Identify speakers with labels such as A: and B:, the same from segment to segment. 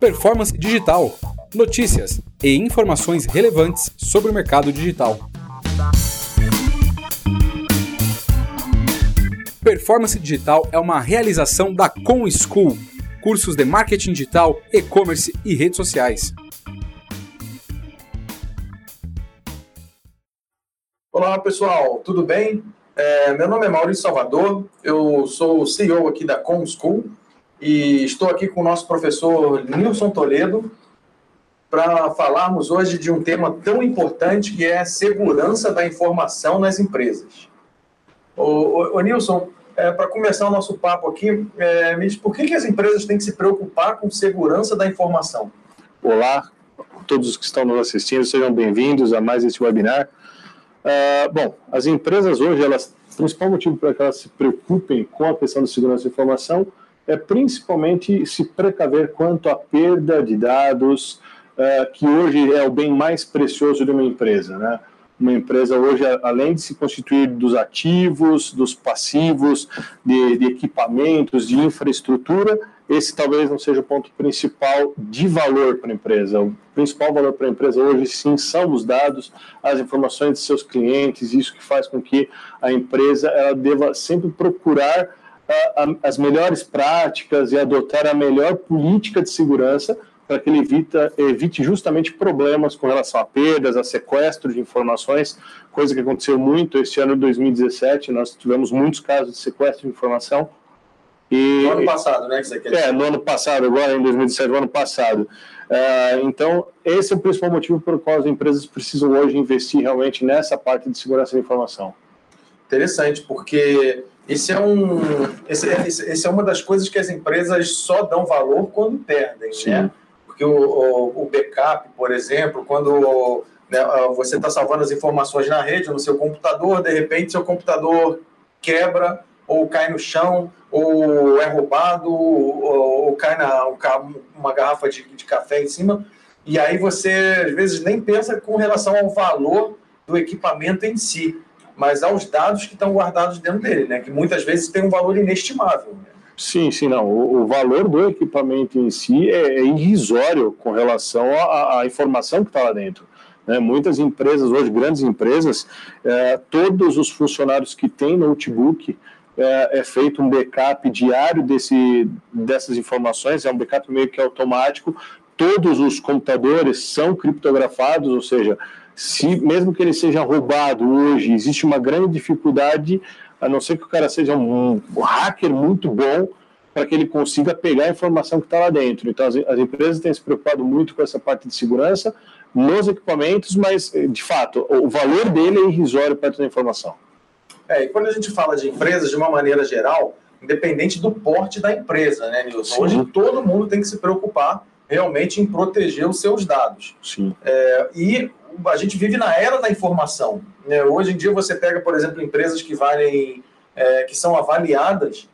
A: Performance Digital. Notícias e informações relevantes sobre o mercado digital. Performance Digital é uma realização da Com School, cursos de marketing digital, e-commerce e redes sociais.
B: Olá pessoal, tudo bem? É, meu nome é Maurício Salvador, eu sou CEO aqui da Com School e estou aqui com o nosso professor Nilson Toledo para falarmos hoje de um tema tão importante que é a segurança da informação nas empresas. Ô Nilson, é, para começar o nosso papo aqui, é, me diz por que, que as empresas têm que se preocupar com segurança da informação?
C: Olá, todos os que estão nos assistindo, sejam bem-vindos a mais este webinar. Uh, bom, as empresas hoje, elas, o principal motivo para que elas se preocupem com a questão da segurança da informação é principalmente se precaver quanto à perda de dados, uh, que hoje é o bem mais precioso de uma empresa, né? Uma empresa hoje, além de se constituir dos ativos, dos passivos, de, de equipamentos, de infraestrutura, esse talvez não seja o ponto principal de valor para a empresa. O principal valor para a empresa hoje, sim, são os dados, as informações de seus clientes, isso que faz com que a empresa ela deva sempre procurar uh, as melhores práticas e adotar a melhor política de segurança para que ele evita, evite justamente problemas com relação a perdas, a sequestro de informações, coisa que aconteceu muito este ano de 2017. Nós tivemos muitos casos de sequestro de informação.
B: E, no ano passado, né? Que
C: é, no ano passado, agora em 2017, no ano passado. Uh, então, esse é o principal motivo pelo qual as empresas precisam hoje investir realmente nessa parte de segurança da informação.
B: Interessante, porque esse é, um, esse, é, esse é uma das coisas que as empresas só dão valor quando perdem, Sim. né? Porque o, o, o backup, por exemplo, quando né, você está salvando as informações na rede, no seu computador, de repente seu computador quebra, ou cai no chão, ou é roubado, ou, ou cai na uma garrafa de, de café em cima, e aí você às vezes nem pensa com relação ao valor do equipamento em si, mas aos dados que estão guardados dentro dele, né? Que muitas vezes tem um valor inestimável. Né?
C: Sim, sim, não. O, o, valor do equipamento em si é, é irrisório com relação à, informação que está lá dentro. Né? Muitas empresas, hoje, grandes empresas, é, todos os funcionários que têm notebook é, é, feito um backup diário desse, dessas informações, é um backup meio que automático. Todos os computadores são criptografados, ou seja, se mesmo que ele seja roubado hoje, existe uma grande dificuldade a não ser que o cara seja um, um hacker muito bom para que ele consiga pegar a informação que está lá dentro. Então, as, as, empresas têm se preocupado muito com essa parte de segurança nos equipamentos, mas, de fato, o valor dele é irrisório perto da informação.
B: É, e quando a gente fala de empresas, de uma maneira geral, independente do porte da empresa, né, Nilson? Hoje todo mundo tem que se preocupar realmente em proteger os seus dados.
C: Sim.
B: É, e a gente vive na era da informação. Né? Hoje em dia você pega, por exemplo, empresas que valem, é, que são avaliadas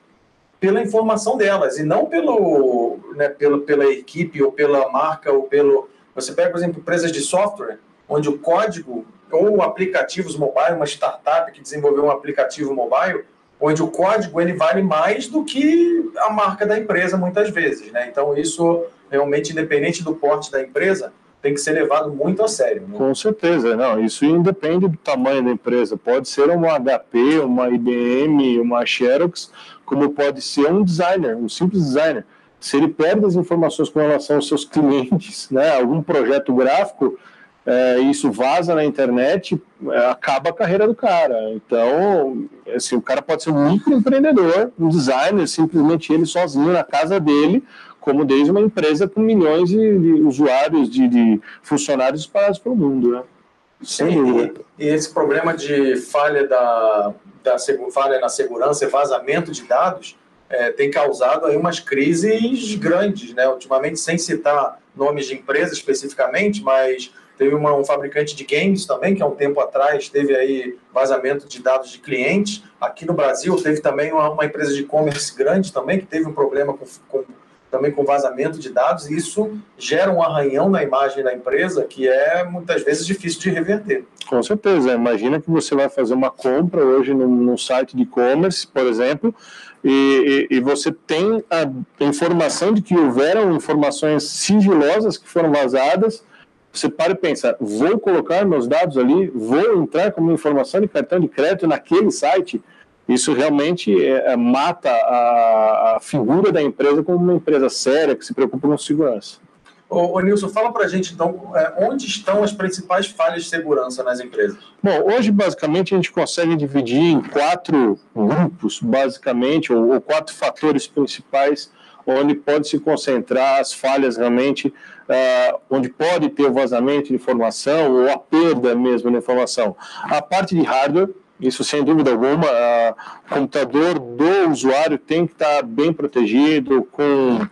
B: pela informação delas e não pelo, né, pela, pela equipe ou pela marca ou pelo. Você pega, por exemplo, empresas de software, onde o código ou aplicativos mobile, uma startup que desenvolveu um aplicativo mobile, onde o código ele vale mais do que a marca da empresa muitas vezes, né? Então isso realmente independente do porte da empresa, tem que ser levado muito a sério. Né?
C: Com certeza, não. Isso independe do tamanho da empresa. Pode ser uma HP, uma IBM, uma Xerox, como pode ser um designer, um simples designer. Se ele perde as informações com relação aos seus clientes, né, algum projeto gráfico, é, isso vaza na internet, é, acaba a carreira do cara. Então, assim, o cara pode ser um microempreendedor, um designer, simplesmente ele sozinho na casa dele, como desde uma empresa com milhões de, de usuários, de, de, funcionários espalhados pelo mundo, né?
B: Sem dúvida. E, e, esse problema de falha, da, da, falha na segurança e vazamento de dados é, tem causado aí umas crises grandes, né? Ultimamente, sem citar nomes de empresas especificamente, mas teve uma, um fabricante de games também, que há um tempo atrás teve aí vazamento de dados de clientes. Aqui no Brasil teve também uma, uma empresa de e-commerce grande também, que teve um problema com, com também com vazamento de dados, e isso gera um arranhão na imagem da empresa que é muitas vezes difícil de reverter.
C: Com certeza. Imagina que você vai fazer uma compra hoje num, site de e-commerce, por exemplo, e, e, e, você tem a informação de que houveram informações sigilosas que foram vazadas, você para e pensa, vou colocar meus dados ali, vou entrar como informação de cartão de crédito naquele site, isso realmente é, é, mata a, a, figura da empresa como uma empresa séria que se preocupa com segurança.
B: Ô, ô Nilson, fala para a gente então é, onde estão as principais falhas de segurança nas empresas?
C: Bom, hoje basicamente a gente consegue dividir em quatro grupos, basicamente, ou, ou quatro fatores principais onde pode se concentrar as falhas realmente, uh, onde pode ter o vazamento de informação ou a perda mesmo da informação. A parte de hardware, isso sem dúvida alguma, o computador do usuário tem que estar bem protegido, com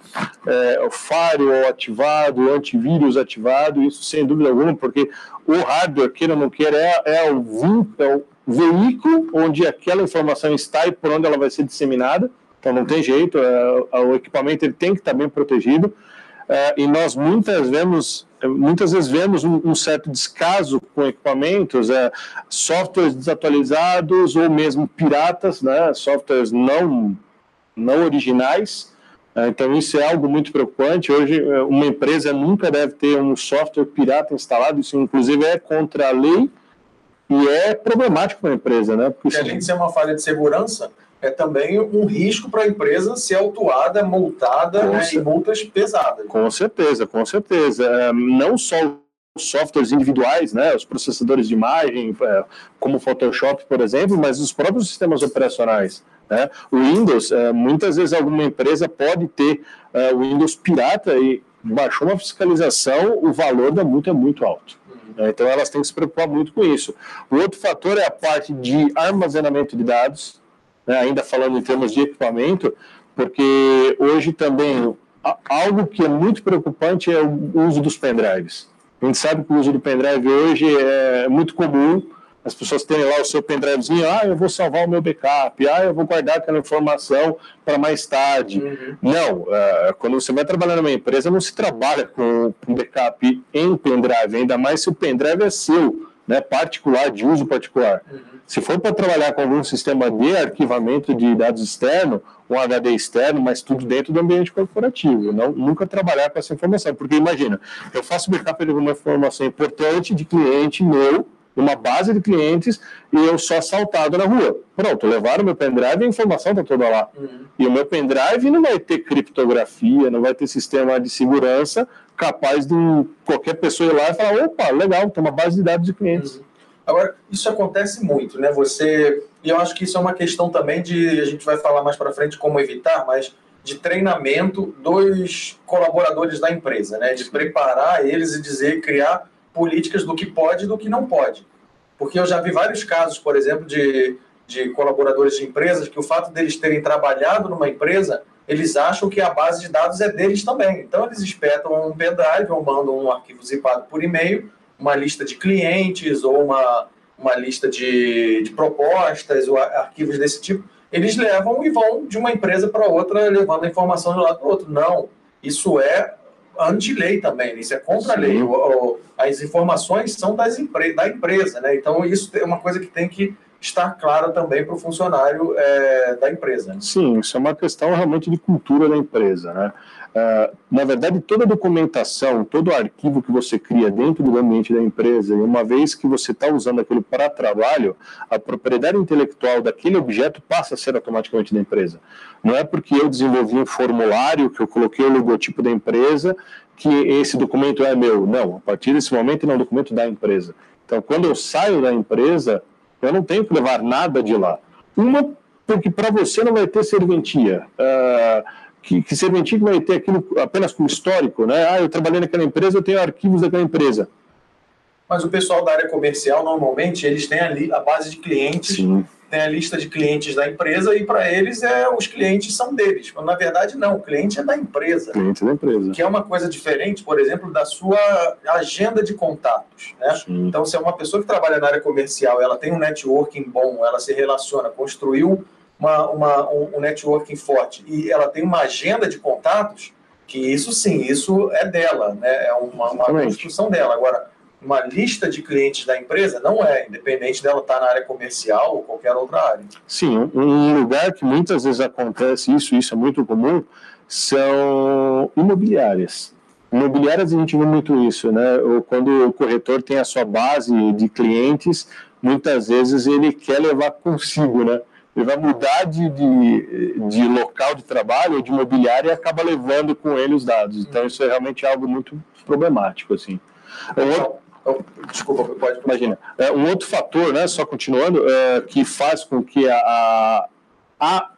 C: é, o firewall ativado, antivírus ativado, isso sem dúvida alguma, porque o hardware, queira ou não queira, é, é, o, é o veículo onde aquela informação está e por onde ela vai ser disseminada. Então não tem jeito, é, o equipamento ele tem que estar bem protegido. É, e nós muitas, vemos, muitas vezes vemos um, um certo descaso com equipamentos, é, softwares desatualizados ou mesmo piratas, né, softwares não, não originais. É, então isso é algo muito preocupante. Hoje é, uma empresa nunca deve ter um software pirata instalado, isso inclusive é contra a lei e é problemático para a empresa, né?
B: Porque, Porque além de ser uma falha de segurança, é também um risco para a empresa ser autuada, multada né, e multas pesadas.
C: Com certeza, com certeza. É, não só os softwares individuais, né, os processadores de imagem, é, como o Photoshop, por exemplo, mas os próprios sistemas operacionais. Né? O Windows, é, muitas vezes alguma empresa pode ter o Windows pirata e baixou uma fiscalização, o valor da multa é muito alto. Uhum. Então elas têm que se preocupar muito com isso. O outro fator é a parte de armazenamento de dados, né, ainda falando em termos de equipamento, porque hoje também algo que é muito preocupante é o uso dos pendrives. A gente sabe que o uso do pendrive hoje é muito comum, as pessoas terem lá o seu pendrivezinho, ah, eu vou salvar o meu backup, ah, eu vou guardar aquela informação para mais tarde. Uhum. Não, uh, quando você vai trabalhar numa empresa, não se trabalha com, com backup em pendrive, ainda mais se o pendrive é seu, né, particular, de uso particular. Uhum. Se for para trabalhar com algum sistema de arquivamento de dados externo, um HD externo, mas tudo dentro do ambiente corporativo, não, nunca trabalhar com essa informação, porque imagina, eu faço backup de uma informação importante de cliente meu, uma base de clientes, e eu sou assaltado na rua. Pronto, levaram meu pendrive e a informação está toda lá. Uhum. E o meu pendrive não vai ter criptografia, não vai ter sistema de segurança capaz de qualquer pessoa ir lá e falar, opa, legal, tem uma base de dados de clientes. Uhum.
B: Agora, isso acontece muito, né? Você. E eu acho que isso é uma questão também de. A gente vai falar mais para frente como evitar, mas de treinamento dos colaboradores da empresa, né? De preparar eles e dizer, criar políticas do que pode e do que não pode. Porque eu já vi vários casos, por exemplo, de, de colaboradores de empresas que o fato deles terem trabalhado numa empresa, eles acham que a base de dados é deles também. Então, eles espetam um pendrive ou mandam um arquivo zipado por e-mail uma lista de clientes ou uma, uma lista de, de propostas ou arquivos desse tipo, eles levam e vão de uma empresa para outra, levando a informação de um lado para o outro. Não, isso é anti-lei também, isso é contra a lei. As informações são das empre da empresa, né? Então, isso é uma coisa que tem que estar clara também para o funcionário é, da empresa. Né?
C: Sim, isso é uma questão realmente de cultura da empresa, né? Uh, na verdade, toda documentação, todo arquivo que você cria dentro do ambiente da empresa, e uma vez que você está usando aquilo para trabalho, a propriedade intelectual daquele objeto passa a ser automaticamente da empresa. Não é porque eu desenvolvi um formulário, que eu coloquei o logotipo da empresa, que esse documento é meu. Não, a partir desse momento ele é um documento da empresa. Então, quando eu saio da empresa, eu não tenho que levar nada de lá. Uma, porque para você não vai ter serventia. Uh, que, que serventia que vai ter aquilo apenas como histórico, né? Ah, eu trabalhei naquela empresa, eu tenho arquivos daquela empresa.
B: Mas o pessoal da área comercial, normalmente, eles têm ali a base de clientes, Sim. Tem a lista de clientes da empresa e para eles é os clientes são deles. Mas, na verdade, não, o cliente é da empresa.
C: Cliente da empresa.
B: Que é uma coisa diferente, por exemplo, da sua agenda de contatos. Né? Então, se é uma pessoa que trabalha na área comercial, ela tem um networking bom, ela se relaciona, construiu uma, uma, um, networking forte e ela tem uma agenda de contatos, que isso sim, isso é dela, né? é uma, uma construção dela. Agora, uma lista de clientes da empresa? Não é, independente dela estar na área comercial ou qualquer outra área.
C: Sim, um lugar que muitas vezes acontece isso, isso é muito comum, são imobiliárias. Imobiliárias a gente vê muito isso, né? Quando o corretor tem a sua base de clientes, muitas vezes ele quer levar consigo, né? Ele vai mudar de, de, de local de trabalho ou de imobiliária e acaba levando com ele os dados. Então isso é realmente algo muito problemático, assim.
B: Oh, desculpa, pode.
C: Imagina. É, um outro fator, né, só continuando, é, que faz com que a, a, a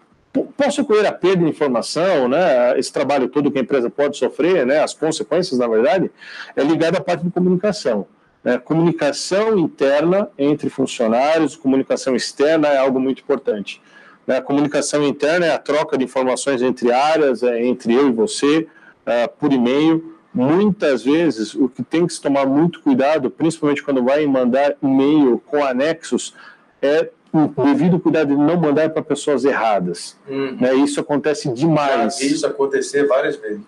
C: possa ocorrer a perda de informação, né, esse trabalho todo que a empresa pode sofrer, né, as consequências, na verdade, é ligado à parte de comunicação. Né, comunicação interna entre funcionários, comunicação externa é algo muito importante. Né, a comunicação interna é a troca de informações entre áreas, é, entre eu e você, é, por e-mail, muitas vezes o que tem que se tomar muito cuidado, principalmente quando vai mandar e-mail com anexos, é o devido cuidado de não mandar para pessoas erradas. Uhum. Né? Isso acontece demais.
B: Já vi isso acontecer várias vezes.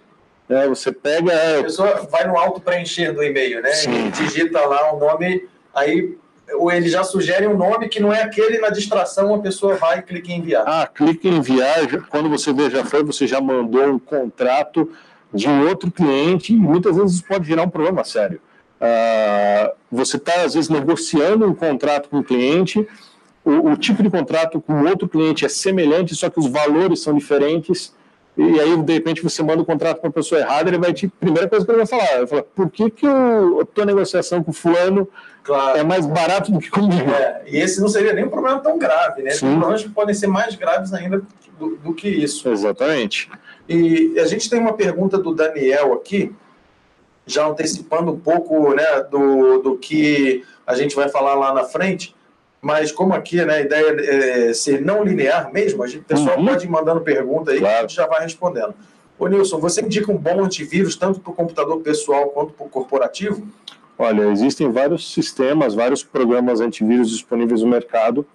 C: É, você pega.
B: A pessoa vai no auto preencher do e-mail, né? Sim. E digita lá o nome, aí ou ele já sugere um nome que não é aquele na distração, a pessoa vai e clica em enviar.
C: Ah, clica em enviar, quando você vê já foi, você já mandou um contrato de um outro cliente e muitas vezes isso pode gerar um problema sério. Uh, você está, às vezes, negociando um contrato com o cliente, o, o, tipo de contrato com outro cliente é semelhante, só que os valores são diferentes, e aí, de repente, você manda o contrato para a pessoa errada, ele vai te. Primeira coisa que ele vai falar, vai falar, por que, que eu, a tua negociação com o fulano claro. é mais barato do que comigo? É,
B: e esse não seria nem um problema tão grave, né? Sim. Tem problemas podem ser mais graves ainda do, do que isso.
C: Exatamente.
B: E a gente tem uma pergunta do Daniel aqui, já antecipando um pouco né, do, do que a gente vai falar lá na frente, mas como aqui né, a ideia é ser não linear mesmo, a gente, o pessoal uhum. pode ir mandando pergunta aí claro. que a gente já vai respondendo. Ô Nilson, você indica um bom antivírus tanto para o computador pessoal quanto para o corporativo?
C: Olha, existem vários sistemas, vários programas antivírus disponíveis no mercado.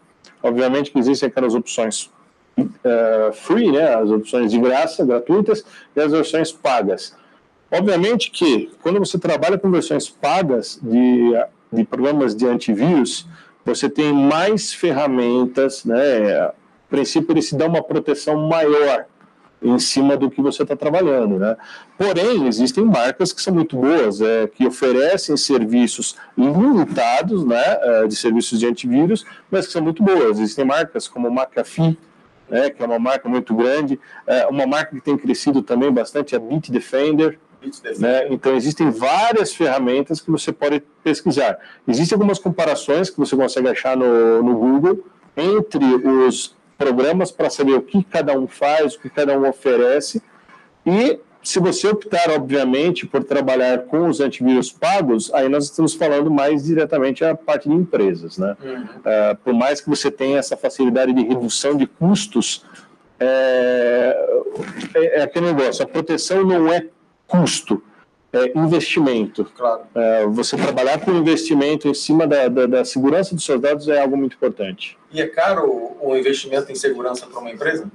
C: Obviamente que existem aquelas opções uh, free, né, as opções de graça, gratuitas, e as versões pagas. Obviamente que quando você trabalha com versões pagas de, de programas de antivírus, você tem mais ferramentas, né? A princípio, ele se dá uma proteção maior em cima do que você está trabalhando, né? Porém, existem marcas que são muito boas, é, que oferecem serviços limitados, né, é, de serviços de antivírus, mas que são muito boas. Existem marcas como McAfee, né, que é uma marca muito grande. É, uma marca que tem crescido também bastante é a Bitdefender. Né? Então, existem várias ferramentas que você pode pesquisar. Existem algumas comparações que você consegue achar no, no Google entre os programas para saber o que cada um faz, o que cada um oferece. E se você optar, obviamente, por trabalhar com os antivírus pagos, aí nós estamos falando mais diretamente a parte de empresas, né? Uhum. Uh, por mais que você tenha essa facilidade de redução de custos, é, é, é aquele negócio, a proteção não é custo, é investimento.
B: Claro.
C: É, você trabalhar com investimento em cima da, da, da, segurança dos seus dados é algo muito importante.
B: E é caro o investimento em segurança para uma empresa?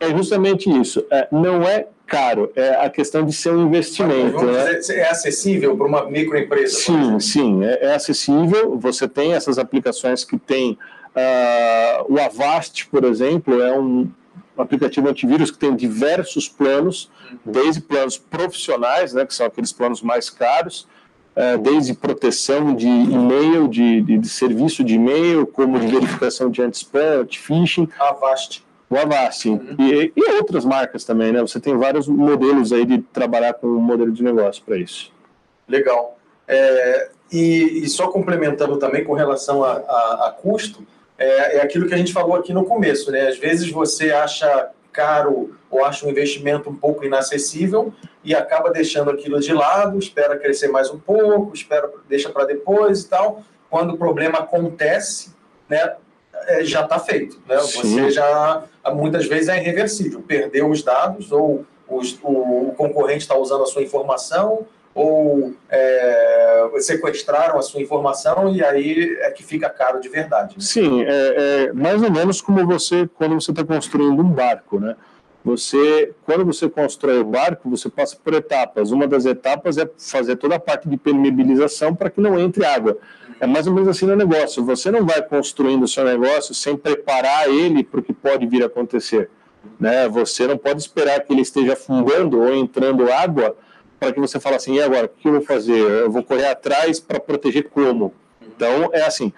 C: É justamente isso. É, não é caro, é a questão de ser um investimento.
B: Né? Dizer, é acessível para uma microempresa?
C: Sim, sim, é, é, acessível. Você tem essas aplicações que tem. Uh, o Avast, por exemplo, é um aplicativo antivírus que tem diversos planos, desde planos profissionais, né, que são aqueles planos mais caros, uh, desde proteção de e-mail, de, de, de serviço de e-mail, como de verificação de anti-spam, anti-phishing.
B: Avast
C: o Avast uhum. e, e, outras marcas também, né? Você tem vários modelos aí de trabalhar com um modelo de negócio para isso.
B: Legal. É, e, e, só complementando também com relação a, a, a custo, é, é, aquilo que a gente falou aqui no começo, né? Às vezes você acha caro ou acha um investimento um pouco inacessível e acaba deixando aquilo de lado, espera crescer mais um pouco, espera deixa para depois e tal. Quando o problema acontece, né? É, já está feito. Né? Você já, muitas vezes, é irreversível. Perdeu os dados, ou os, o, o, concorrente está usando a sua informação, ou é, sequestraram a sua informação, e aí é que fica caro de verdade. Né?
C: Sim, é, é, mais ou menos como você, quando você está construindo um barco, né? você, quando você constrói o barco, você passa por etapas. Uma das etapas é fazer toda a parte de permeabilização para que não entre água. É mais ou menos assim no negócio. Você não vai construindo o seu negócio sem preparar ele para o que pode vir a acontecer. Né? Você não pode esperar que ele esteja afundando ou entrando água para que você fale assim, e agora, o que eu vou fazer? Eu vou correr atrás para proteger como? Então, é assim,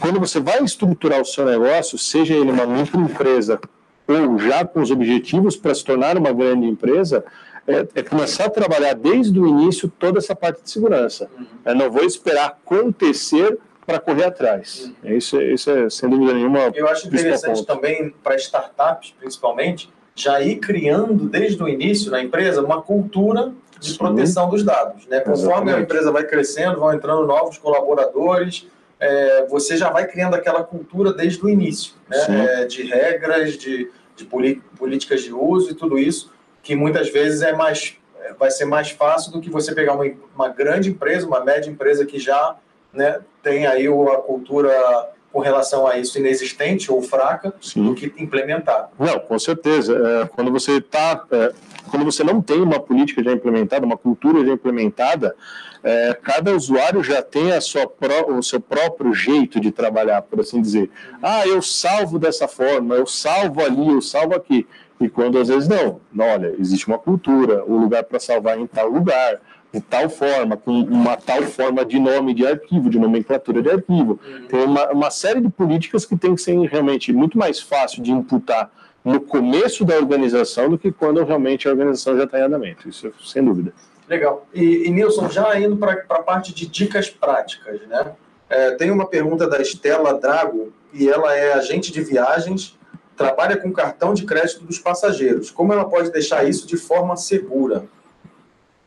C: quando você vai estruturar o seu negócio, seja ele uma microempresa ou já com os objetivos para se tornar uma grande empresa, é, é, começar a trabalhar desde o início toda essa parte de segurança. Uhum. É, não vou esperar acontecer para correr atrás. Uhum. Isso, isso é, sem dúvida nenhuma.
B: Eu acho interessante ponto. também para startups, principalmente, já ir criando desde o início na empresa uma cultura de Sim. proteção dos dados. Né? Conforme Exatamente. a empresa vai crescendo, vão entrando novos colaboradores, é, você já vai criando aquela cultura desde o início, né? É, de regras, de, de políticas de uso e tudo isso, que muitas vezes é mais, vai ser mais fácil do que você pegar uma, uma grande empresa, uma média empresa que já né, tem aí a cultura com relação a isso inexistente ou fraca Sim. do que implementar.
C: Não, com certeza. É, quando você está, é, quando você não tem uma política já implementada, uma cultura já implementada, é, cada usuário já tem a sua o seu próprio jeito de trabalhar, por assim dizer. Ah, eu salvo dessa forma, eu salvo ali, eu salvo aqui. E quando às vezes não, não olha, existe uma cultura, o lugar para salvar é em tal lugar de tal forma, com uma tal forma de nome de arquivo, de nomenclatura de arquivo. Uhum. Tem uma, uma série de políticas que tem que ser realmente muito mais fácil de imputar no começo da organização do que quando realmente a organização já está em andamento. Isso sem dúvida.
B: Legal. E, e Nilson, já indo para a parte de dicas práticas, né? É, tem uma pergunta da Estela Drago, e ela é agente de viagens, trabalha com cartão de crédito dos passageiros. Como ela pode deixar isso de forma segura?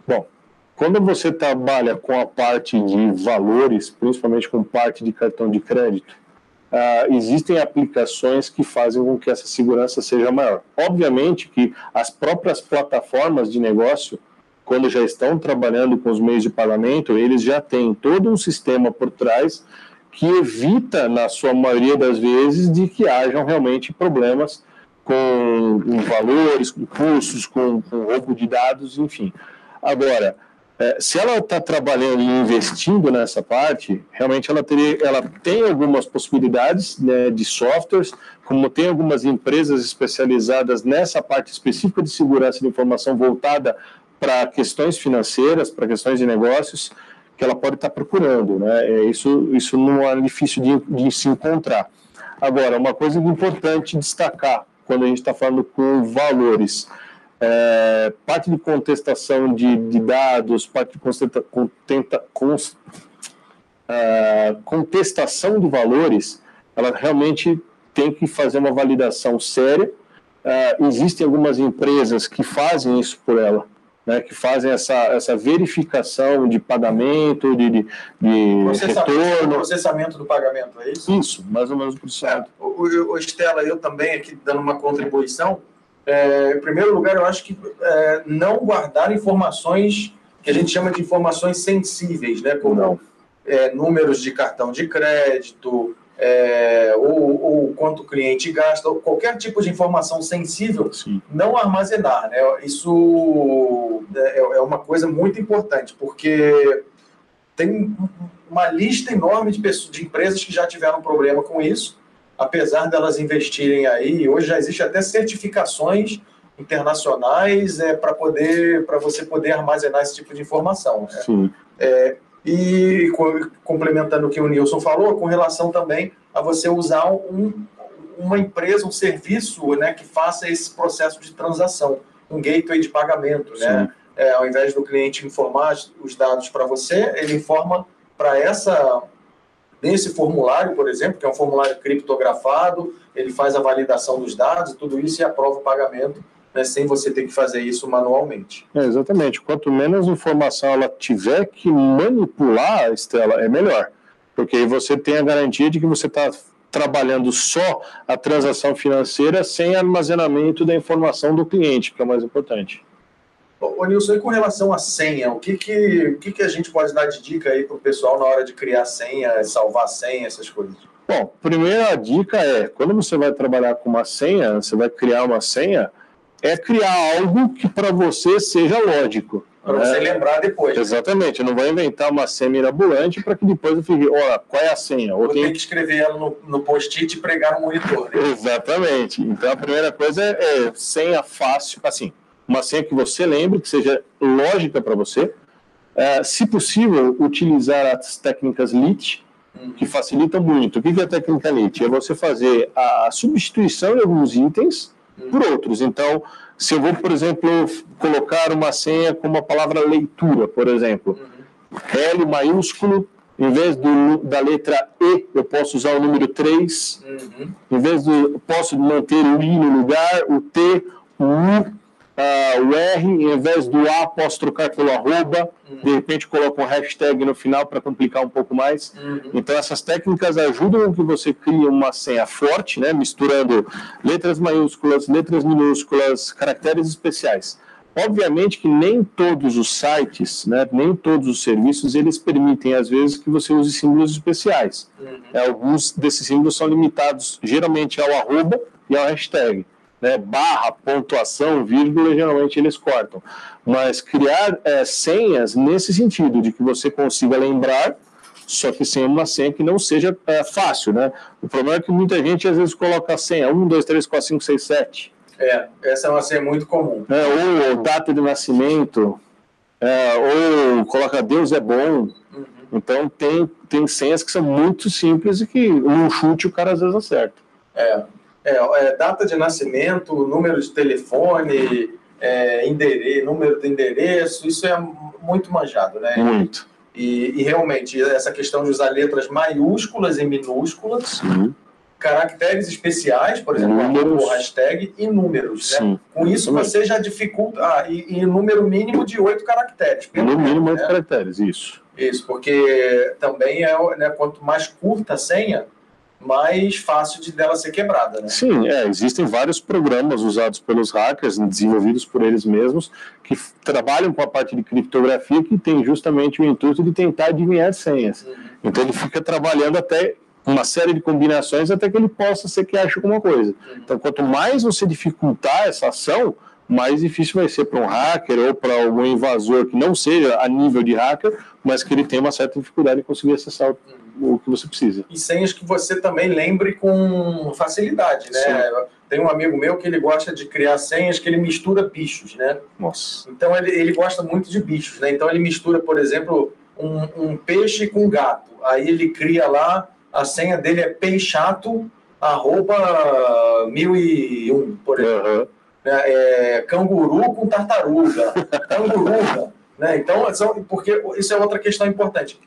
C: Bom, quando você trabalha com a parte de valores, principalmente com parte de cartão de crédito, uh, existem aplicações que fazem com que essa segurança seja maior. Obviamente que as próprias plataformas de negócio, quando já estão trabalhando com os meios de pagamento, eles já têm todo um sistema por trás que evita, na sua maioria das vezes, de que hajam realmente problemas com, valores, com custos, com, com roubo de dados, enfim. Agora, é, se ela está trabalhando e investindo nessa parte, realmente ela, teria, ela tem algumas possibilidades né, de softwares, como tem algumas empresas especializadas nessa parte específica de segurança de informação voltada para questões financeiras, para questões de negócios, que ela pode estar procurando. Né? É, isso, isso não é difícil de, de se encontrar. Agora, uma coisa importante destacar quando a gente está falando com valores é, parte de contestação de, de, dados, parte de contenta, contenta, é, contestação de valores, ela realmente tem que fazer uma validação séria. É, existem algumas empresas que fazem isso por ela, né, que fazem essa, essa verificação de pagamento, de, de, de processamento, retorno.
B: processamento do pagamento, é isso?
C: Isso, mais ou menos o processamento.
B: É, o, o Estela, eu também aqui dando uma contribuição, é, em primeiro lugar, eu acho que é, não guardar informações que a gente chama de informações sensíveis, né? como é, números de cartão de crédito, é, ou, ou, quanto o cliente gasta, qualquer tipo de informação sensível, Sim. não armazenar. Né? Isso é, é uma coisa muito importante, porque tem uma lista enorme de, pessoas, de empresas que já tiveram problema com isso, apesar delas investirem aí, hoje já existe até certificações internacionais é, para poder para você poder armazenar esse tipo de informação. Né?
C: Sim.
B: É, e complementando o que o Nilson falou, com relação também a você usar um, uma empresa, um serviço né, que faça esse processo de transação, um gateway de pagamento. Né? É, ao invés do cliente informar os dados para você, ele informa para essa Nesse formulário, por exemplo, que é um formulário criptografado, ele faz a validação dos dados tudo isso e aprova o pagamento, né, sem você ter que fazer isso manualmente.
C: É, exatamente. Quanto menos informação ela tiver que manipular, Estela, é melhor. Porque aí você tem a garantia de que você está trabalhando só a transação financeira sem armazenamento da informação do cliente, que é o mais importante.
B: Ô, Nilson, e com relação à senha, o que, que, o que, que a gente pode dar de dica aí para o pessoal na hora de criar senha, salvar senha, essas coisas?
C: Bom, primeira dica é, quando você vai trabalhar com uma senha, você vai criar uma senha, é criar algo que para você seja lógico.
B: Para você lembrar depois.
C: Exatamente, eu não vou inventar uma senha mirabolante para que depois eu fique, olha, qual é a senha?
B: Ou tem que escrever ela no, no post-it e pregar no monitor.
C: Né? Exatamente. Então a primeira coisa é, é senha fácil, assim, uma senha que você lembre, que seja lógica para você. É, se possível, utilizar as técnicas LIT, uhum. que facilitam muito. O que é a técnica LIT? É você fazer a substituição de alguns itens. Por outros. Então, se eu vou, por exemplo, colocar uma senha com uma palavra leitura, por exemplo. L maiúsculo, em vez do, da letra E, eu posso usar o número 3. Uhum. Em vez do. Posso manter o I no lugar, o T, o U, uh, o R, em vez do A, posso trocar pelo arroba, uhum. de repente coloco um hashtag no final para complicar um pouco mais. Uhum. Então, essas técnicas ajudam que você crie uma senha forte, né, misturando letras maiúsculas, letras minúsculas, caracteres especiais. Obviamente que nem todos os sites, né, nem todos os serviços, eles permitem, às vezes, que você use símbolos especiais. Uhum. Alguns desses símbolos são limitados, geralmente, ao arroba e ao hashtag né, barra, pontuação, vírgula, geralmente eles cortam. Mas criar é, senhas nesse sentido, de que você consiga lembrar, só que sem uma senha que não seja é, fácil, né? O problema é que muita gente às vezes coloca a senha 1, 2, 3, 4, 5, 6, 7.
B: É, essa é uma senha muito comum.
C: É, ou data de nascimento, é, ou coloca Deus é bom. Uhum. Então tem, tem senhas que são muito simples e que um chute o cara às vezes acerta.
B: É, é, é, data de nascimento, número de telefone, é, endereço, número de endereço, isso é muito manjado, né?
C: Muito.
B: E, e realmente, essa questão de usar letras maiúsculas e minúsculas, Sim. caracteres especiais, por exemplo, números. o hashtag, e números. Né? Com isso, você já dificulta. Ah, e, e número mínimo de oito caracteres.
C: No mínimo oito né? caracteres, isso.
B: Isso, porque também é, né, quanto mais curta a senha, mais fácil de dela ser quebrada, né?
C: Sim, é, existem vários programas usados pelos hackers, desenvolvidos por eles mesmos, que trabalham com a parte de criptografia que tem justamente o intuito de tentar adivinhar senhas. Uhum. Então ele fica trabalhando até uma série de combinações até que ele possa ser que ache alguma coisa. Uhum. Então quanto mais você dificultar essa ação, mais difícil vai ser para um hacker ou para algum invasor que não seja a nível de hacker, mas que ele tenha uma certa dificuldade em conseguir acessar o, o que você precisa.
B: E senhas que você também lembre com facilidade, né? Sim. Tem um amigo meu que ele gosta de criar senhas que ele mistura bichos, né?
C: Nossa.
B: Então ele, ele gosta muito de bichos, né? Então ele mistura, por exemplo, um, um peixe com gato. Aí ele cria lá, a senha dele é peixato, arroba 1001, por exemplo. Uhum é, canguru com tartaruga, canguruga. Né? Então, porque isso é outra questão importante.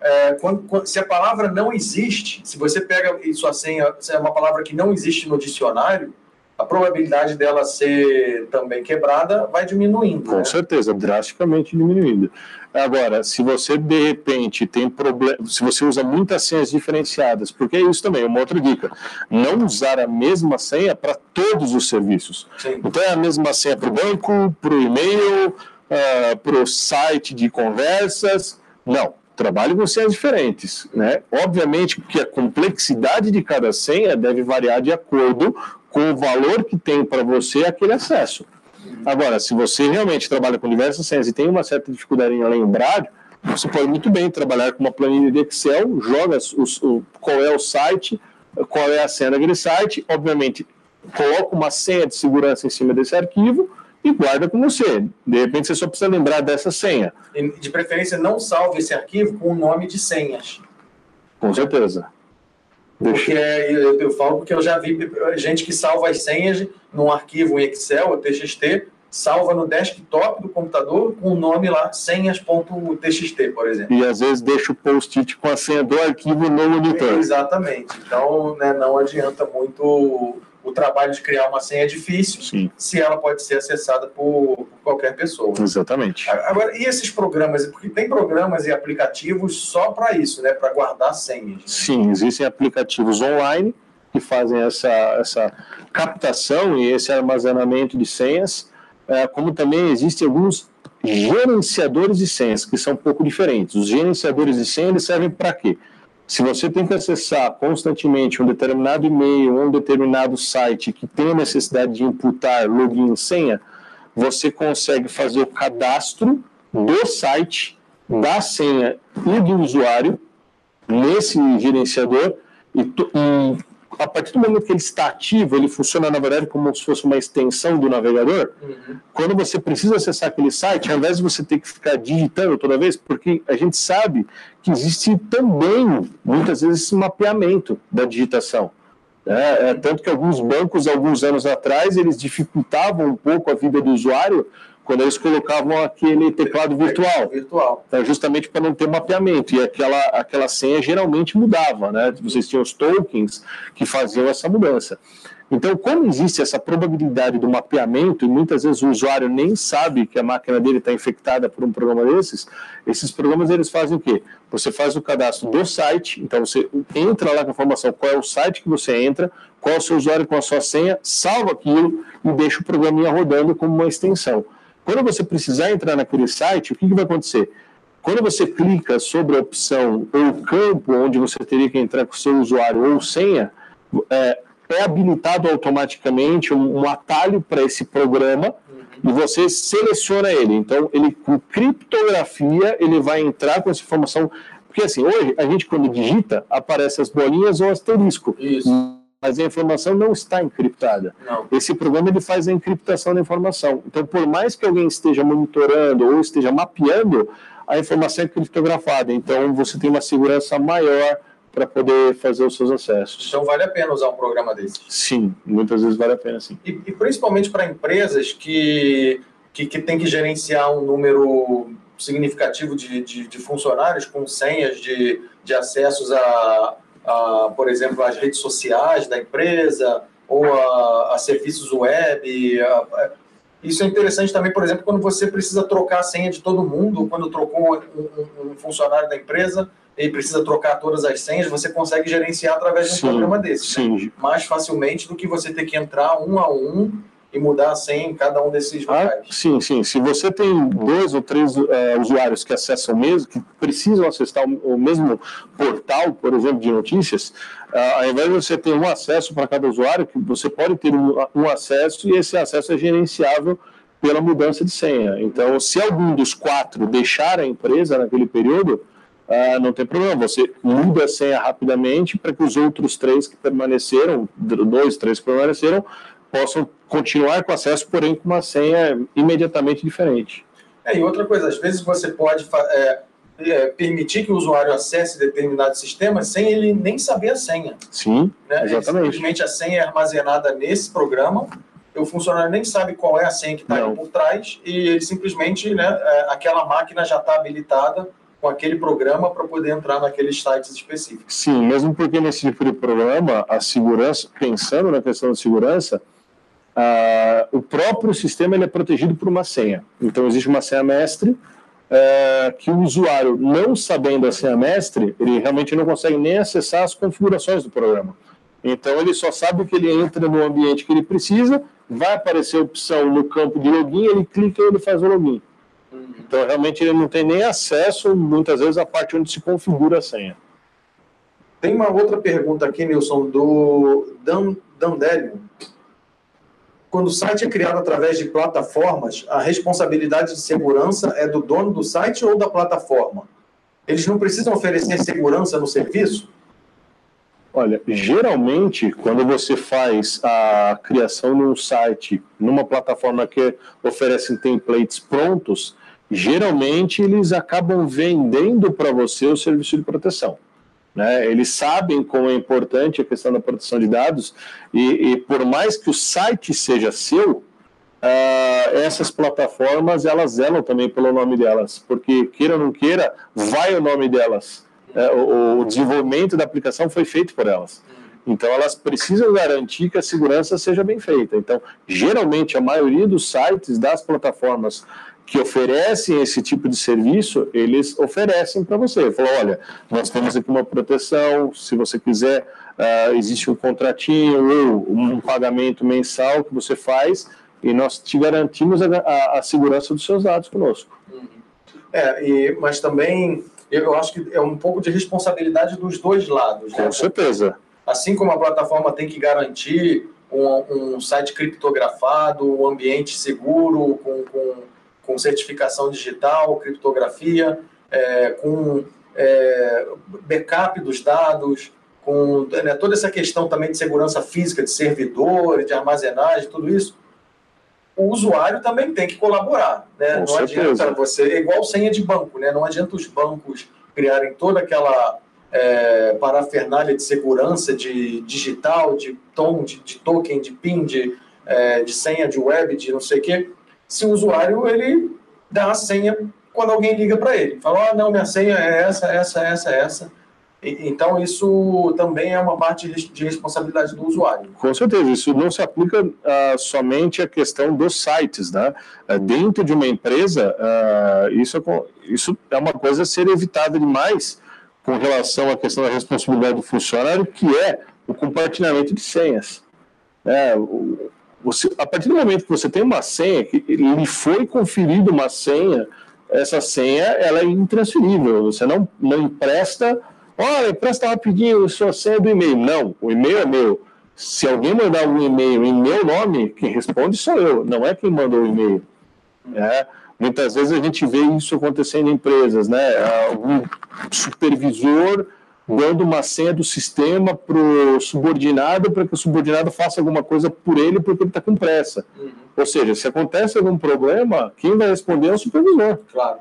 B: É, quando, quando, se a palavra não existe, se você pega sua senha, se é uma palavra que não existe no dicionário, a probabilidade dela ser também quebrada vai diminuindo.
C: Com
B: né?
C: certeza, drasticamente diminuindo. Agora, se você de repente tem problema, se você usa muitas senhas diferenciadas, porque é isso também, uma outra dica, não usar a mesma senha para todos os serviços. Sim. Então é a mesma senha para o banco, para o e-mail, uh, ah, para o site de conversas. Não, trabalhe com senhas diferentes. Né? Obviamente que a complexidade de cada senha deve variar de acordo com o valor que tem para você aquele acesso. Agora, se você realmente trabalha com diversas senhas e tem uma certa dificuldade em lembrar, você pode muito bem trabalhar com uma planilha de Excel, joga o, qual é o site, qual é a senha daquele site, obviamente coloca uma senha de segurança em cima desse arquivo e guarda com você. De repente você só precisa lembrar dessa senha.
B: De preferência, não salve esse arquivo com o nome de senhas.
C: Com certeza.
B: Porque eu, eu, falo porque eu já vi gente que salva as senhas num arquivo em Excel ou TXT, salva no desktop do computador com o nome lá, senhas.txt, por exemplo.
C: E às vezes deixa o post-it com a senha do arquivo no monitor.
B: Exatamente. Então, né, não adianta muito o trabalho de criar uma senha difícil Sim. se ela pode ser acessada por, qualquer pessoa.
C: Exatamente.
B: Agora, e esses programas? Porque tem programas e aplicativos só para isso, né? Para guardar senhas.
C: Sim, existem aplicativos online que fazem essa, essa captação e esse armazenamento de senhas, é, como também existem alguns gerenciadores de senhas que são um pouco diferentes. Os gerenciadores de senhas servem para quê? Se você tem que acessar constantemente um determinado e-mail ou um determinado site que tem a necessidade de imputar login e senha, você consegue fazer o cadastro do site, da senha e do usuário nesse gerenciador e, e a partir do momento que ele está ativo, ele funciona, na verdade, como se fosse uma extensão do navegador. Uhum. Quando você precisa acessar aquele site, ao invés de você ter que ficar digitando toda vez, porque a gente sabe que existe também, muitas vezes, esse mapeamento da digitação. É, é, tanto que alguns bancos, alguns anos atrás, eles dificultavam um pouco a vida do usuário quando eles colocavam aquele teclado virtual.
B: virtual.
C: Então, justamente para não ter mapeamento. E aquela, aquela senha geralmente mudava, né? Vocês tinham os tokens que faziam essa mudança. Então, como existe essa probabilidade do mapeamento, e muitas vezes o usuário nem sabe que a máquina dele está infectada por um programa desses, esses programas eles fazem o quê? Você faz o cadastro do site, então você entra lá com a informação qual é o site que você entra, qual é o seu usuário com a sua senha, salva aquilo e deixa o programinha rodando como uma extensão. Quando você precisar entrar naquele site, o que, que vai acontecer? Quando você clica sobre a opção ou campo onde você teria que entrar com o seu usuário ou senha, é, é habilitado automaticamente um, um atalho para esse programa uhum. e você seleciona ele. Então, ele com criptografia, ele vai entrar com essa informação. Porque assim, hoje a gente quando digita, aparece as bolinhas ou asterisco.
B: Isso
C: mas a informação não está encriptada.
B: Não.
C: Esse programa ele faz a encriptação da informação. Então, por mais que alguém esteja monitorando ou esteja mapeando, a informação é criptografada. Então, você tem uma segurança maior para poder fazer os seus acessos.
B: Então, vale a pena usar um programa desse?
C: Sim, muitas vezes vale a pena, sim.
B: E, e principalmente para empresas que, que, que têm que gerenciar um número significativo de, de, de funcionários com senhas de, de acessos a a, por exemplo, as redes sociais da empresa ou a, a serviços web. A, isso é interessante também, por exemplo, quando você precisa trocar a senha de todo mundo, quando trocou um, um funcionário da empresa e precisa trocar todas as senhas, você consegue gerenciar através de um sim, programa desse. Né? Mais facilmente do que você ter que entrar um a um e mudar a senha em cada um desses ah, locais.
C: Ah, sim, sim. Se você tem dois ou três é, usuários que acessam o mesmo, que precisam acessar o, mesmo portal, por exemplo, de notícias, uh, ao invés de você ter um acesso para cada usuário, que você pode ter um, um acesso e esse acesso é gerenciável pela mudança de senha. Então, se algum dos quatro deixar a empresa naquele período, Uh, não tem problema, você muda a senha rapidamente para que os outros três que permaneceram, dois, três que permaneceram, possam continuar com acesso, porém com uma senha imediatamente diferente.
B: É, e outra coisa, às vezes você pode é, é, permitir que o usuário acesse determinado sistema sem ele nem saber a senha.
C: Sim, né? exatamente.
B: simplesmente a senha é armazenada nesse programa, o funcionário nem sabe qual é a senha que está por trás e ele simplesmente, né, é, aquela máquina já está habilitada com aquele programa para poder entrar naqueles sites específicos.
C: Sim, mesmo porque nesse tipo de programa, a segurança, pensando na questão de segurança, Uh, o próprio sistema é protegido por uma senha. Então, existe uma senha mestre uh, que o usuário, não sabendo a senha mestre, ele realmente não consegue nem acessar as configurações do programa. Então, ele só sabe que ele entra no ambiente que ele precisa, vai aparecer a opção no campo de login, ele clica e ele faz o login. Então, realmente, ele não tem nem acesso, muitas vezes, à parte onde se configura a senha.
B: Tem uma outra pergunta aqui, Nilson, do Dan, Dandélio quando o site é criado através de plataformas, a responsabilidade de segurança é do dono do site ou da plataforma? Eles não precisam oferecer segurança no serviço?
C: Olha, geralmente, quando você faz a criação de um site numa plataforma que oferece templates prontos, geralmente eles acabam vendendo para você o serviço de proteção. Né? Eles sabem como é importante a questão da proteção de dados e, e por mais que o site seja seu, uh, essas plataformas elas zelam também pelo nome delas, porque queira ou não queira, vai o nome delas. É, o, o desenvolvimento da aplicação foi feito por elas. Então, elas precisam garantir que a segurança seja bem feita. Então, geralmente, a maioria dos sites das plataformas que oferecem esse tipo de serviço, eles oferecem para você. Falou, olha, nós temos aqui uma proteção, se você quiser, uh, existe um contratinho ou um pagamento mensal que você faz e nós te garantimos a, a, a segurança dos seus dados conosco.
B: É, e, mas também eu acho que é um pouco de responsabilidade dos dois lados.
C: Né? Com certeza.
B: Assim como a plataforma tem que garantir um, um site criptografado, um ambiente seguro, com, com, com certificação digital, criptografia, é, com é, backup dos dados, com né, toda essa questão também de segurança física, de servidores, de armazenagem, tudo isso, o usuário também tem que colaborar. Né? Não
C: certeza.
B: adianta você, é igual senha de banco, né? não adianta os bancos criarem toda aquela é, parafernália de segurança, de digital, de tom, de, de token, de PIN, de, é, de senha de web, de não sei o quê, se o usuário ele dá a senha quando alguém liga para ele. Fala, ah, não, minha senha é essa, essa, essa, essa. Então, isso também é uma parte de responsabilidade do usuário.
C: Com certeza, isso não se aplica uh, somente à questão dos sites. Né? Uh, dentro de uma empresa, uh, isso, é, isso é uma coisa a ser evitada demais com relação à questão da responsabilidade do funcionário, que é o compartilhamento de senhas. É, você, a partir do momento que você tem uma senha, que lhe foi conferida uma senha, essa senha ela é intransferível. Você não, não empresta, olha, empresta rapidinho a sua senha do e-mail. Não, o e-mail é meu. Se alguém mandar um e-mail em meu nome, quem responde sou eu, não é quem mandou o e-mail. É, Muitas vezes a gente vê isso acontecendo em empresas, né? Algum supervisor dando uma senha do sistema para o subordinado para que o subordinado faça alguma coisa por ele porque ele está com pressa. Uhum. Ou seja, se acontece algum problema, quem vai responder é o supervisor.
B: Claro.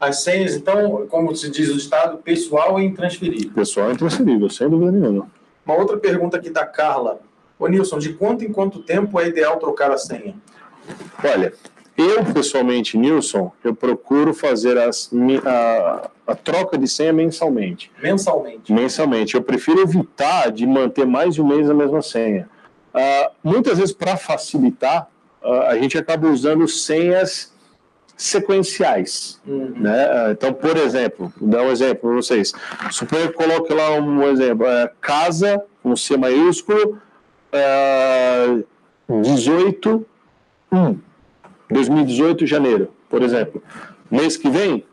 B: As senhas, então, como se diz o Estado, pessoal e intransferível.
C: Pessoal e intransferível, sem dúvida nenhuma.
B: Uma outra pergunta aqui da Carla. Ô Nilson, de quanto em quanto tempo é ideal trocar a senha?
C: Olha, eu, pessoalmente, Nilson, eu procuro fazer as, a, a, troca de senha mensalmente.
B: Mensalmente?
C: Mensalmente. Eu prefiro evitar de manter mais de um mês a mesma senha. Uh, muitas vezes, para facilitar, uh, a gente acaba usando senhas sequenciais. Uhum. Né? Uh, então, por exemplo, vou dar um exemplo para vocês. Suponha que coloque lá um exemplo, é, casa, um C maiúsculo, 18, 1. 2018, janeiro, por exemplo. Mês que vem,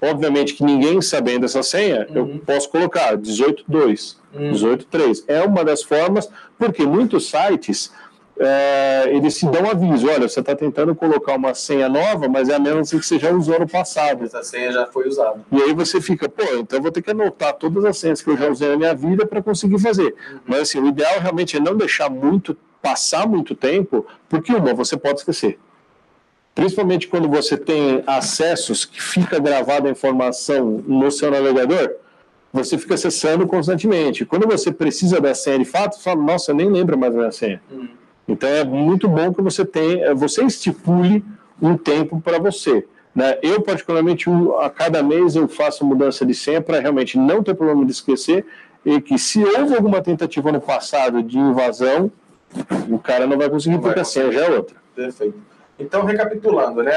C: obviamente que ninguém sabendo essa senha, uhum. eu posso colocar 18.2, uhum. 18.3. É uma das formas, porque muitos sites, é, eles se dão aviso, olha, você está tentando colocar uma senha nova, mas é a mesma que você já usou no passado.
B: Essa senha já foi usada.
C: E aí você fica, pô, então eu vou ter que anotar todas as senhas que eu já usei na minha vida para conseguir fazer. Uhum. Mas assim, o ideal realmente é não deixar muito passar muito tempo, porque uma, você pode esquecer. Principalmente quando você tem acessos que fica gravada a informação no seu navegador, você fica acessando constantemente. Quando você precisa da senha de fato, você fala, nossa, eu nem lembro mais a minha senha. Uhum. Então é muito bom que você tenha, você estipule um tempo para você. Né? Eu, particularmente, a cada mês eu faço mudança de senha para realmente não ter problema de esquecer e que se houve alguma tentativa no passado de invasão, o cara não vai conseguir, não porque vai a senha já é outra.
B: Perfeito. Então, recapitulando, né,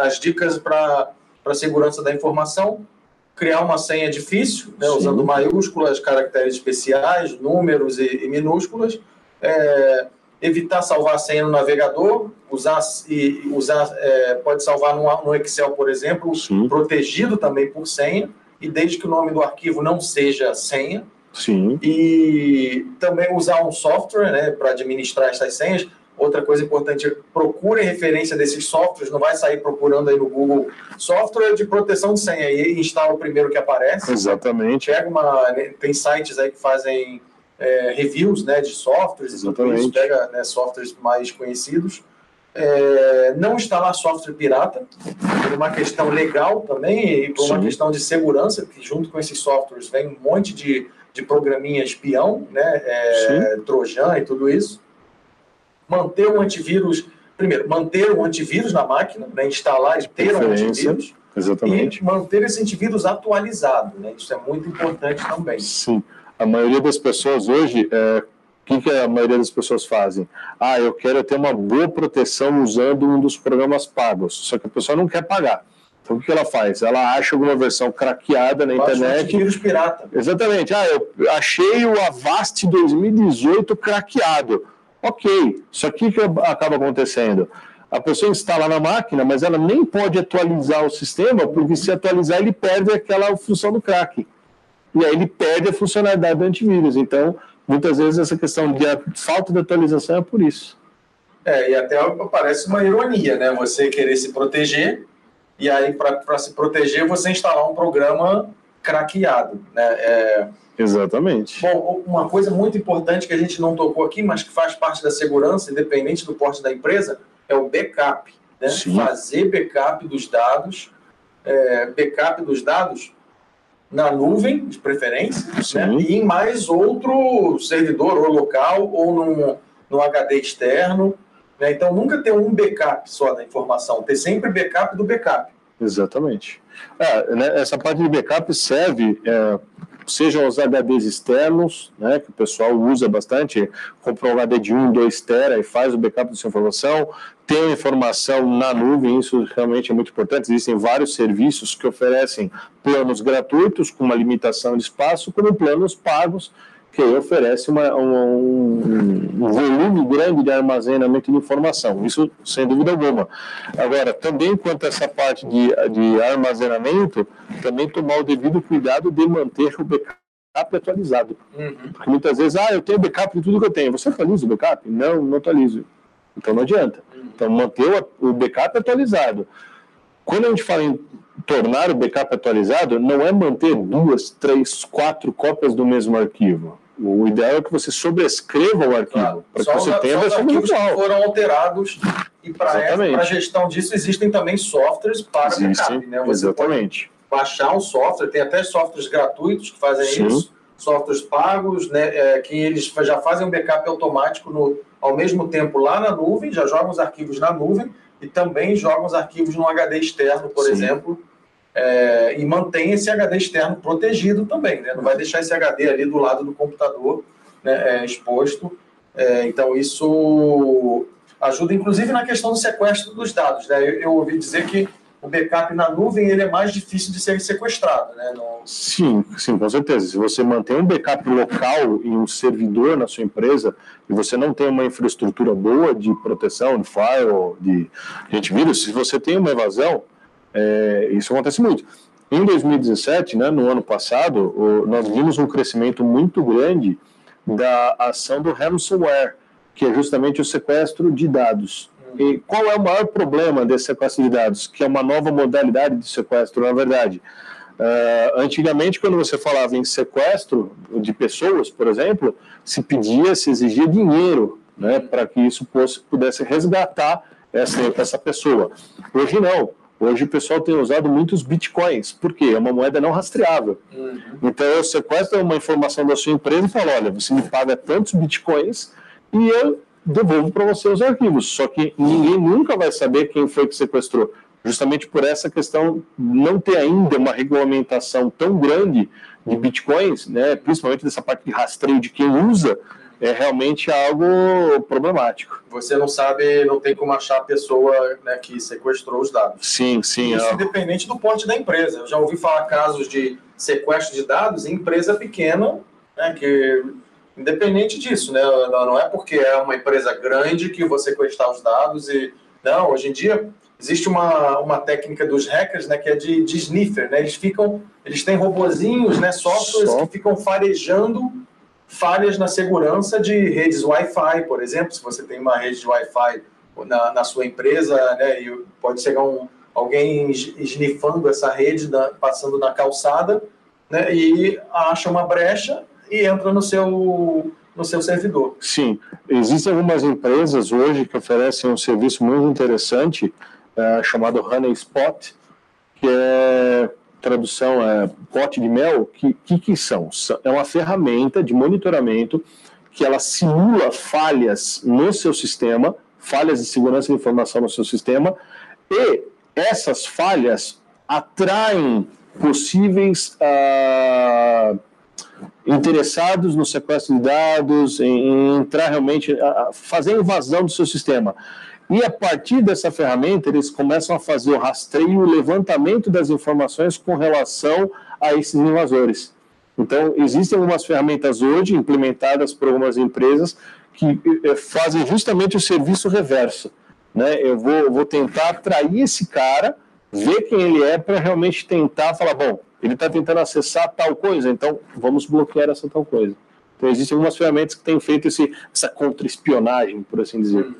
B: as dicas para a segurança da informação, criar uma senha difícil, né, usando maiúsculas, caracteres especiais, números e, e minúsculas, é, evitar salvar a senha no navegador, usar e usar é, pode salvar no, no, Excel, por exemplo, Sim. protegido também por senha, e desde que o nome do arquivo não seja senha,
C: Sim.
B: E também usar um software né, para administrar essas senhas. Outra coisa importante, procure referência desses softwares, não vai sair procurando aí no Google software de proteção de senha e instala o primeiro que aparece.
C: Exatamente.
B: Pega uma, né, tem sites aí que fazem é, reviews né, de softwares,
C: Exatamente. Isso,
B: pega né, softwares mais conhecidos. É, não instalar software pirata, por uma questão legal também, e por Sim. uma questão de segurança, que junto com esses softwares vem um monte de de programinha espião, né, é, trojan e tudo isso. Manter o antivírus, primeiro, manter o antivírus na máquina, né, instalar e ter um antivírus.
C: Exatamente.
B: E manter esse antivírus atualizado, né? Isso é muito importante também.
C: Sim. A maioria das pessoas hoje, é, o que, que a maioria das pessoas fazem? Ah, eu quero ter uma boa proteção usando um dos programas pagos. Só que a pessoa não quer pagar. Então, o que ela faz? Ela acha alguma versão craqueada na internet.
B: vírus pirata.
C: Exatamente. Ah, eu achei o Avast 2018 craqueado. Ok. Só que o que acaba acontecendo? a pessoa instala na máquina, mas ela nem pode atualizar o sistema, porque se atualizar ele perde aquela função do crack. E aí ele perde a funcionalidade do antivírus. Então, muitas vezes essa questão de falta de atualização é por isso.
B: É, e até parece uma ironia, né? Você querer se proteger, e aí para se proteger você instalar um programa craqueado, né? É...
C: Exatamente.
B: Bom, uma coisa muito importante que a gente não tocou aqui, mas que faz parte da segurança, independente do porte da empresa, é o backup. Né? Fazer backup dos dados, é, backup dos dados na nuvem, de preferência, né? e em mais outro servidor, ou local, ou num, num HD externo. Né? Então, nunca ter um backup só da informação, ter sempre backup do backup.
C: Exatamente. É, né, essa parte de backup serve é, sejam os HDs externos, né, que o pessoal usa bastante, compra um HD de 1, 2 tera e faz o backup da sua informação, tem informação na nuvem, isso realmente é muito importante, existem vários serviços que oferecem planos gratuitos com uma limitação de espaço, como planos pagos, que oferece uma, um, um, volume grande de armazenamento de informação, isso sem dúvida alguma. Agora, também quanto a essa parte de, de armazenamento, também tomar o devido cuidado de manter o backup atualizado. Uhum. Porque muitas vezes, ah, eu tenho backup de tudo que eu tenho. Você atualiza o backup? Não, não atualizo. Então não adianta. Uhum. Então manter o backup atualizado. Quando a gente fala em tornar o backup atualizado, não é manter duas, três, quatro cópias do mesmo arquivo. O ideal é que você sobrescreva o arquivo, claro. para que você tenha a versão
B: virtual. que foram alterados e para a gestão disso existem também softwares para
C: existem, backup. Né? Você exatamente.
B: baixar um software, tem até softwares gratuitos que fazem Sim. isso, softwares pagos, né, é, que eles já fazem um backup automático no, ao mesmo tempo lá na nuvem, já jogam os arquivos na nuvem e também jogam os arquivos no HD externo, por Sim. exemplo, é, e mantém esse HD externo protegido também, né? não vai deixar esse HD ali do lado do computador né, é, exposto. É, então, isso ajuda, inclusive, na questão do sequestro dos dados. Né? Eu, eu, ouvi dizer que o backup na nuvem ele é mais difícil de ser sequestrado. Né?
C: Sim, sim, com certeza. Se você mantém um backup local em um servidor na sua empresa e você não tem uma infraestrutura boa de proteção, de firewall, de antivírus, se você tem uma evasão, é, isso acontece muito. Em 2017, né, no ano passado, o, nós vimos um crescimento muito grande da ação do ransomware, que é justamente o sequestro de dados. E qual é o maior problema desse sequestro de dados? Que é uma nova modalidade de sequestro, na verdade. Uh, antigamente, quando você falava em sequestro de pessoas, por exemplo, se pedia, se exigia dinheiro né, para que isso fosse, pudesse resgatar essa, essa pessoa. Hoje não. Hoje o pessoal tem usado muitos bitcoins, porque é uma moeda não rastreável. Uhum. Então eu sequestro uma informação da sua empresa e falo: olha, você me paga tantos bitcoins e eu devolvo para você os arquivos. Só que ninguém nunca vai saber quem foi que sequestrou, justamente por essa questão não ter ainda uma regulamentação tão grande de bitcoins, né, principalmente dessa parte de rastreio de quem usa é realmente algo problemático.
B: Você não sabe, não tem como achar a pessoa né, que sequestrou os dados.
C: Sim, sim.
B: Isso é. independente do porte da empresa. Eu já ouvi falar casos de sequestro de dados em empresa pequena, né, que independente disso, né, não é porque é uma empresa grande que você sequestrar os dados e não. Hoje em dia existe uma, uma técnica dos hackers, né, que é de, de sniffer, né? Eles ficam, eles têm robozinhos, né, softwares Só. que ficam farejando falhas na segurança de redes Wi-Fi, por exemplo, se você tem uma rede de Wi-Fi na, na sua empresa, né, e pode chegar um, alguém esnifando essa rede, da, passando na calçada, né, e acha uma brecha e entra no seu no seu servidor.
C: Sim, existem algumas empresas hoje que oferecem um serviço muito interessante uh, chamado Honeyspot, que é tradução é pote de mel, que, que, que são? É uma ferramenta de monitoramento que ela simula falhas no seu sistema, falhas de segurança de informação no seu sistema, e essas falhas atraem possíveis ah, interessados no sequestro de dados, em, entrar realmente, fazer invasão do seu sistema. E a partir dessa ferramenta, eles começam a fazer o rastreio e o levantamento das informações com relação a esses invasores. Então, existem algumas ferramentas hoje implementadas por algumas empresas que eh, fazem justamente o serviço reverso. né? Eu vou, vou tentar atrair esse cara, ver quem ele é, para realmente tentar falar, bom, ele está tentando acessar tal coisa, então vamos bloquear essa tal coisa. Então existem algumas ferramentas que têm feito esse, essa contra-espionagem, por assim dizer.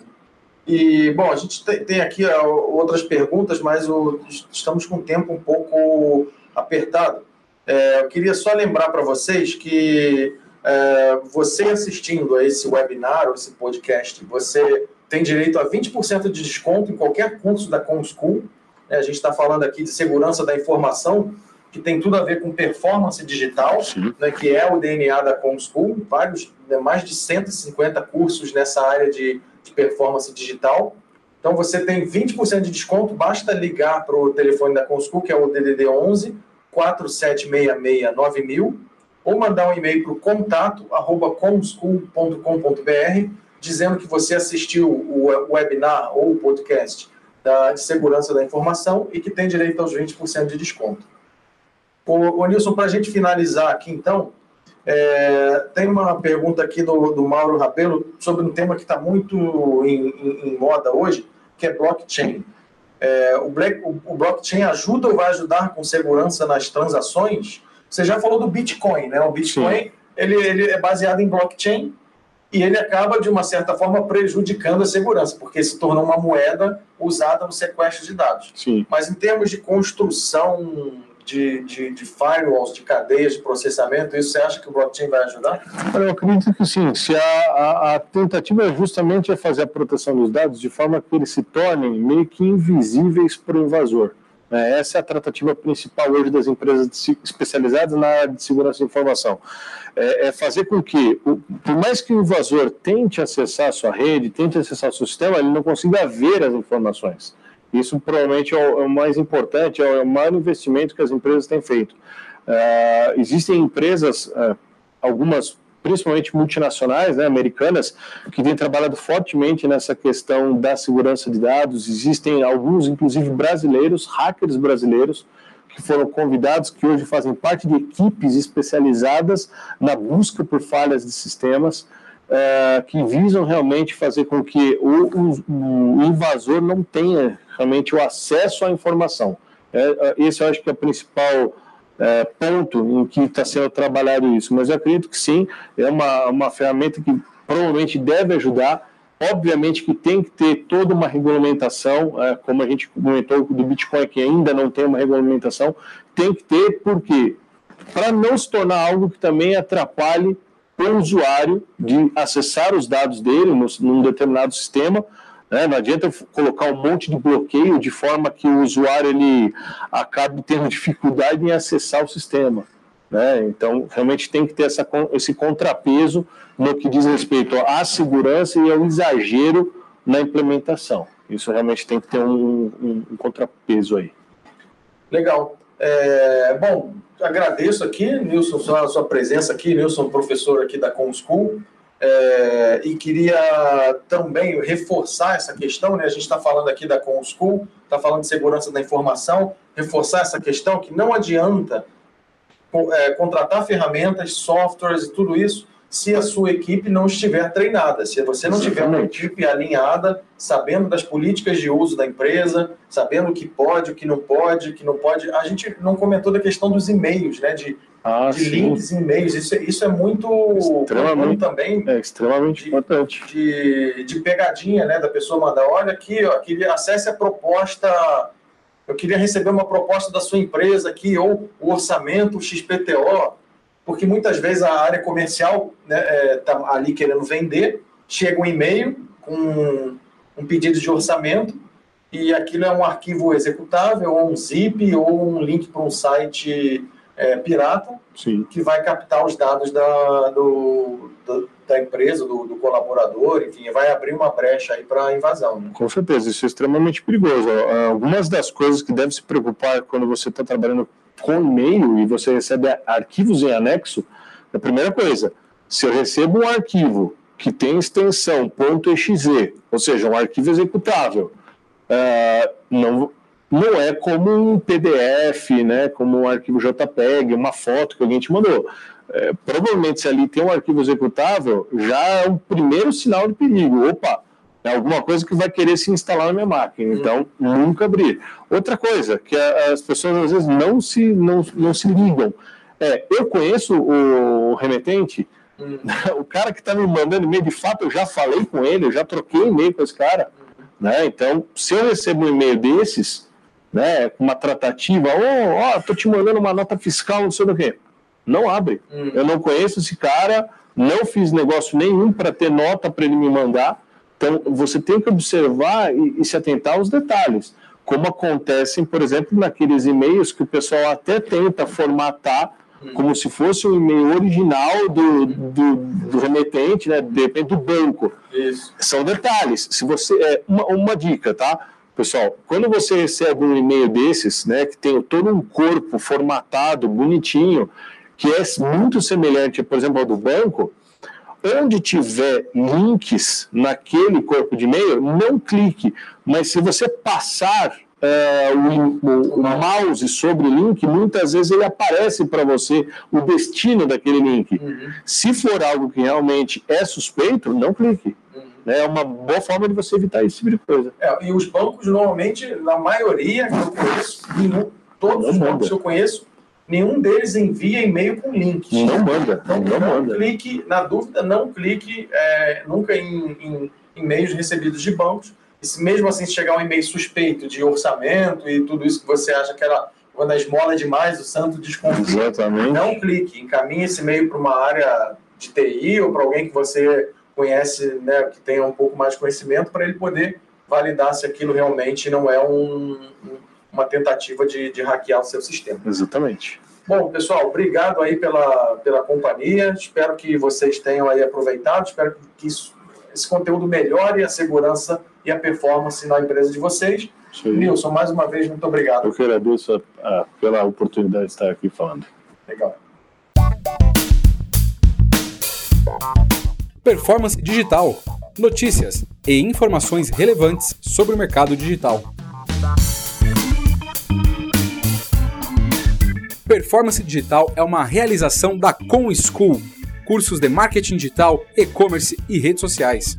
B: E, bom, a gente tem aqui outras perguntas, mas o, estamos com o tempo um pouco apertado. É, eu queria só lembrar para vocês que é, você assistindo a esse webinar ou esse podcast, você tem direito a 20% de desconto em qualquer curso da ComSchool. É, a gente está falando aqui de segurança da informação, que tem tudo a ver com performance digital, né, que é o DNA da ComSchool, vários, né, mais de 150 cursos nessa área de, de performance digital. Então você tem 20% de desconto, basta ligar para o telefone da ComSchool, que é o DDD 11 4766 9000, ou mandar um e-mail para o contato arroba comschool.com.br dizendo que você assistiu o webinar ou o podcast da, de segurança da informação e que tem direito aos 20% de desconto. O Nilson, para a gente finalizar aqui, então, é, tem uma pergunta aqui do, do Mauro Rabelo sobre um tema que está muito em, em, em, moda hoje, que é blockchain. É, o, black, o, o, blockchain ajuda ou vai ajudar com segurança nas transações? Você já falou do Bitcoin, né? O Bitcoin ele, ele é baseado em blockchain e ele acaba, de uma certa forma, prejudicando a segurança, porque se tornou uma moeda usada no sequestro de dados.
C: Sim.
B: Mas em termos de construção de, de, de, firewalls, de cadeias de processamento, isso você acha que o blockchain vai ajudar?
C: Eu acredito que sim. Se a, a, a tentativa é justamente é fazer a proteção dos dados de forma que eles se tornem meio que invisíveis para o invasor. É, essa é a tratativa principal hoje das empresas especializadas na área de segurança de informação. É, é fazer com que, por mais que o invasor tente acessar a sua rede, tente acessar o seu sistema, ele não consiga ver as informações. Isso provavelmente é o, é o mais importante, é o maior investimento que as empresas têm feito. É, existem empresas, é, algumas principalmente multinacionais, né, americanas, que têm trabalhado fortemente nessa questão da segurança de dados. Existem alguns, inclusive brasileiros, hackers brasileiros, que foram convidados, que hoje fazem parte de equipes especializadas na busca por falhas de sistemas, é, que visam realmente fazer com que o, o, o, invasor não tenha realmente o acesso à informação. É, é esse eu acho que é a principal é, ponto em que está sendo trabalhado isso, mas eu acredito que sim, é uma, uma ferramenta que provavelmente deve ajudar. Obviamente que tem que ter toda uma regulamentação, é, como a gente comentou do Bitcoin, que ainda não tem uma regulamentação, tem que ter, por quê? Para não se tornar algo que também atrapalhe o usuário de acessar os dados dele num determinado sistema, né? Não adianta colocar um monte de bloqueio de forma que o usuário ele acabe tendo dificuldade em acessar o sistema. Né? Então, realmente tem que ter essa, esse contrapeso no que diz respeito à segurança e ao exagero na implementação. Isso realmente tem que ter um, um, um contrapeso aí.
B: Legal. É, bom, agradeço aqui, Nilson, sua, sua presença aqui, Nilson, professor aqui da ComSchool. É, e queria também reforçar essa questão, né? A gente está falando aqui da ComSchool, está falando de segurança da informação, reforçar essa questão que não adianta é, contratar ferramentas, softwares e tudo isso se a sua equipe não estiver treinada, se você não tiver uma equipe alinhada, sabendo das políticas de uso da empresa, sabendo o que pode, o que não pode, o que não pode. A gente não comentou da questão dos e-mails, né? De, ah, de links em e-mails. Isso, isso é muito
C: extremamente, também. É extremamente
B: de,
C: importante.
B: De, de pegadinha, né? Da pessoa mandar, olha aqui, ó, que acesse a proposta. Eu queria receber uma proposta da sua empresa aqui, ou o orçamento, o XPTO porque muitas vezes a área comercial está né, é, tá ali querendo vender, chega um e-mail com um pedido de orçamento e aquilo é um arquivo executável, ou um zip, ou um link para um site é, pirata
C: Sim.
B: que vai captar os dados da, do, do, da empresa, do, do, colaborador, enfim, vai abrir uma brecha aí para invasão. Né?
C: Com certeza, isso é extremamente perigoso. Algumas das coisas que deve se preocupar quando você está trabalhando com e-mail e você recebe arquivos em anexo, a primeira coisa, se eu recebo um arquivo que tem extensão .exe, ou seja, um arquivo executável, uh, não, não é como um PDF, né, como um arquivo JPEG, uma foto que alguém te mandou. É, provavelmente, se ali tem um arquivo executável, já é um primeiro sinal de perigo. Opa, É alguma coisa que vai querer se instalar na minha máquina. Então, nunca abrir. Outra coisa, que as pessoas às vezes não se, não, não se ligam. É, eu conheço o remetente, hum. o cara que está me mandando e-mail, de fato, eu já falei com ele, eu já troquei e-mail com esse cara. Né? Então, se eu recebo um e-mail desses, né, uma tratativa, ô, oh, oh, tô te mandando uma nota fiscal, não sei do que. Não abre. Hum. Eu não conheço esse cara, não fiz negócio nenhum para ter nota para ele me mandar. Então, você tem que observar e, e, se atentar aos detalhes, como acontecem, por exemplo, naqueles e-mails que o pessoal até tenta formatar hum. como se fosse um e-mail original do, do, do, remetente, né, de repente do banco. Isso. São detalhes. Se você é uma, uma dica, tá? Pessoal, quando você recebe um e-mail desses, né, que tem todo um corpo formatado, bonitinho, que é muito semelhante, por exemplo, ao do banco, onde tiver links naquele corpo de e-mail, não clique. Mas se você passar é, o, o, o, mouse sobre o link, muitas vezes ele aparece para você o destino daquele link. Uhum. Se for algo que realmente é suspeito, não clique. É uma boa forma de você evitar esse tipo de coisa.
B: É, e os bancos, normalmente, na maioria que eu conheço, todos não os bancos que eu conheço, nenhum deles envia e-mail com link.
C: Não manda.
B: Então,
C: não,
B: não manda. clique, na dúvida, não clique é, nunca em, em e-mails recebidos de bancos. E se mesmo assim chegar um e-mail suspeito de orçamento e tudo isso que você acha que era quando a esmola é demais, o santo desconfia.
C: Exatamente.
B: Não clique, encaminhe esse e-mail para uma área de TI ou para alguém que você conhece, né, que tenha um pouco mais de conhecimento, para ele poder validar se aquilo realmente não é um, uma tentativa de, de hackear o seu sistema.
C: Exatamente.
B: Bom, pessoal, obrigado aí pela, pela companhia. Espero que vocês tenham aí aproveitado. Espero que isso, esse conteúdo melhore a segurança e a performance na empresa de vocês. Nilson, mais uma vez, muito obrigado.
C: Eu que agradeço a, a, pela oportunidade de estar aqui falando.
B: Legal.
A: Performance Digital. Notícias e informações relevantes sobre o mercado digital. Performance Digital é uma realização da Com School, cursos de marketing digital, e-commerce e redes sociais.